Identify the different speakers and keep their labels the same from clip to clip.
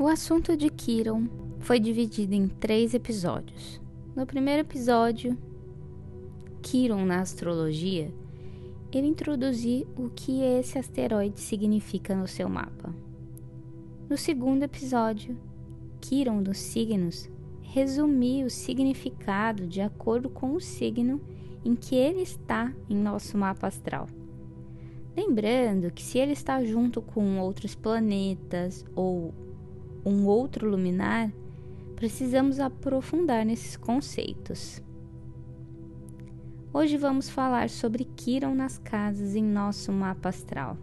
Speaker 1: O assunto de Kiron foi dividido em três episódios. No primeiro episódio, Kiron na astrologia, eu introduzi o que esse asteroide significa no seu mapa. No segundo episódio, Kiron dos signos, resumi o significado de acordo com o signo em que ele está em nosso mapa astral. Lembrando que se ele está junto com outros planetas ou um outro luminar, precisamos aprofundar nesses conceitos. Hoje vamos falar sobre Kiron nas casas em nosso mapa astral.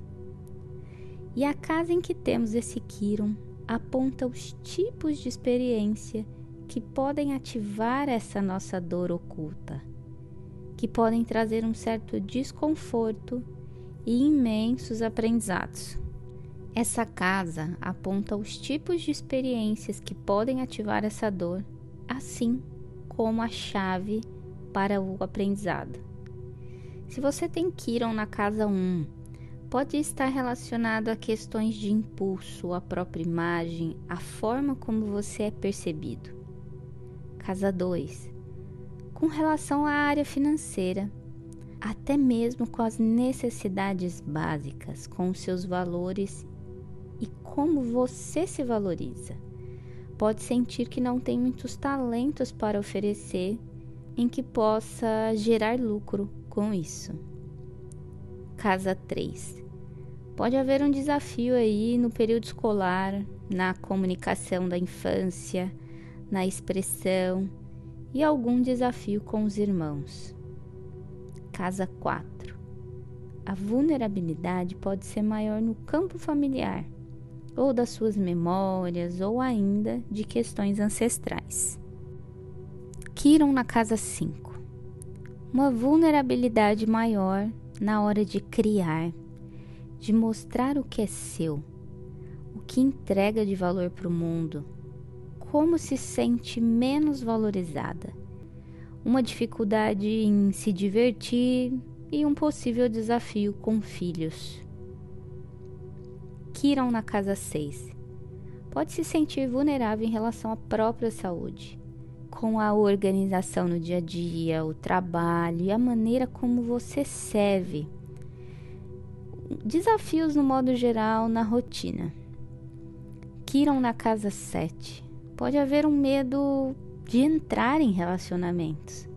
Speaker 1: E a casa em que temos esse Kiron aponta os tipos de experiência que podem ativar essa nossa dor oculta, que podem trazer um certo desconforto e imensos aprendizados. Essa casa aponta os tipos de experiências que podem ativar essa dor, assim como a chave para o aprendizado. Se você tem Kiron na casa 1, pode estar relacionado a questões de impulso, a própria imagem, a forma como você é percebido. Casa 2, com relação à área financeira, até mesmo com as necessidades básicas, com seus valores e como você se valoriza. Pode sentir que não tem muitos talentos para oferecer em que possa gerar lucro com isso. Casa 3. Pode haver um desafio aí no período escolar, na comunicação da infância, na expressão e algum desafio com os irmãos. Casa 4. A vulnerabilidade pode ser maior no campo familiar, ou das suas memórias, ou ainda de questões ancestrais. Kiron na casa 5. Uma vulnerabilidade maior na hora de criar, de mostrar o que é seu, o que entrega de valor para o mundo, como se sente menos valorizada, uma dificuldade em se divertir e um possível desafio com filhos. Kiron na casa 6. Pode se sentir vulnerável em relação à própria saúde com a organização no dia a dia, o trabalho e a maneira como você serve. Desafios no modo geral na rotina. Kiram na casa 7. Pode haver um medo de entrar em relacionamentos,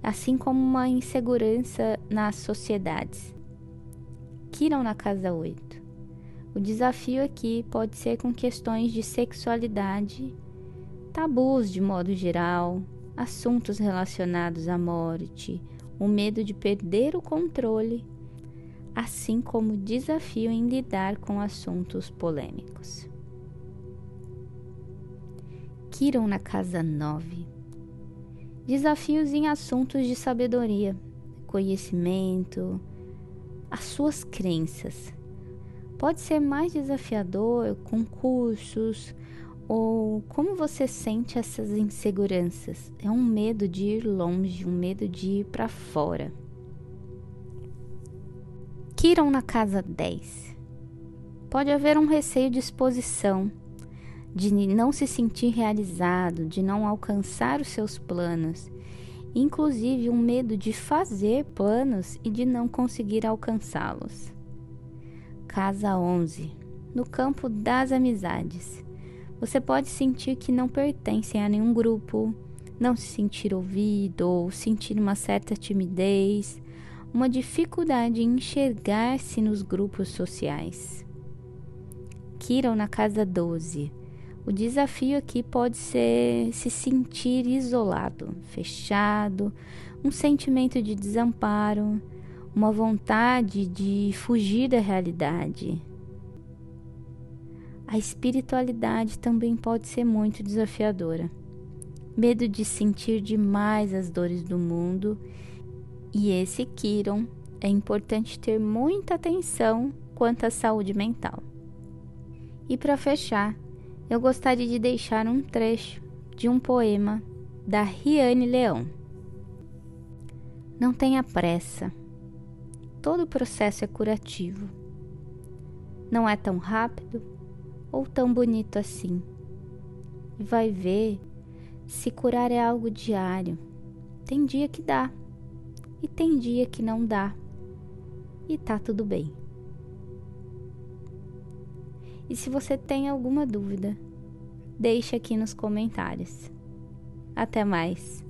Speaker 1: assim como uma insegurança nas sociedades. Kiram na casa 8. O desafio aqui pode ser com questões de sexualidade tabus de modo geral, assuntos relacionados à morte, o medo de perder o controle, assim como o desafio em lidar com assuntos polêmicos. Kiron na casa 9. Desafios em assuntos de sabedoria, conhecimento, as suas crenças. Pode ser mais desafiador com cursos, ou como você sente essas inseguranças? É um medo de ir longe, um medo de ir para fora. Kiron na casa 10. Pode haver um receio de exposição, de não se sentir realizado, de não alcançar os seus planos, inclusive um medo de fazer planos e de não conseguir alcançá-los. Casa 11. No campo das amizades você pode sentir que não pertencem a nenhum grupo, não se sentir ouvido ou sentir uma certa timidez, uma dificuldade em enxergar-se nos grupos sociais. Kiron na casa 12. O desafio aqui pode ser se sentir isolado, fechado, um sentimento de desamparo, uma vontade de fugir da realidade a espiritualidade também pode ser muito desafiadora. Medo de sentir demais as dores do mundo, e esse Kiron é importante ter muita atenção quanto à saúde mental. E para fechar, eu gostaria de deixar um trecho de um poema da Riane Leão. Não tenha pressa. Todo o processo é curativo. Não é tão rápido, ou tão bonito assim. E vai ver se curar é algo diário. Tem dia que dá e tem dia que não dá. E tá tudo bem. E se você tem alguma dúvida, deixe aqui nos comentários. Até mais!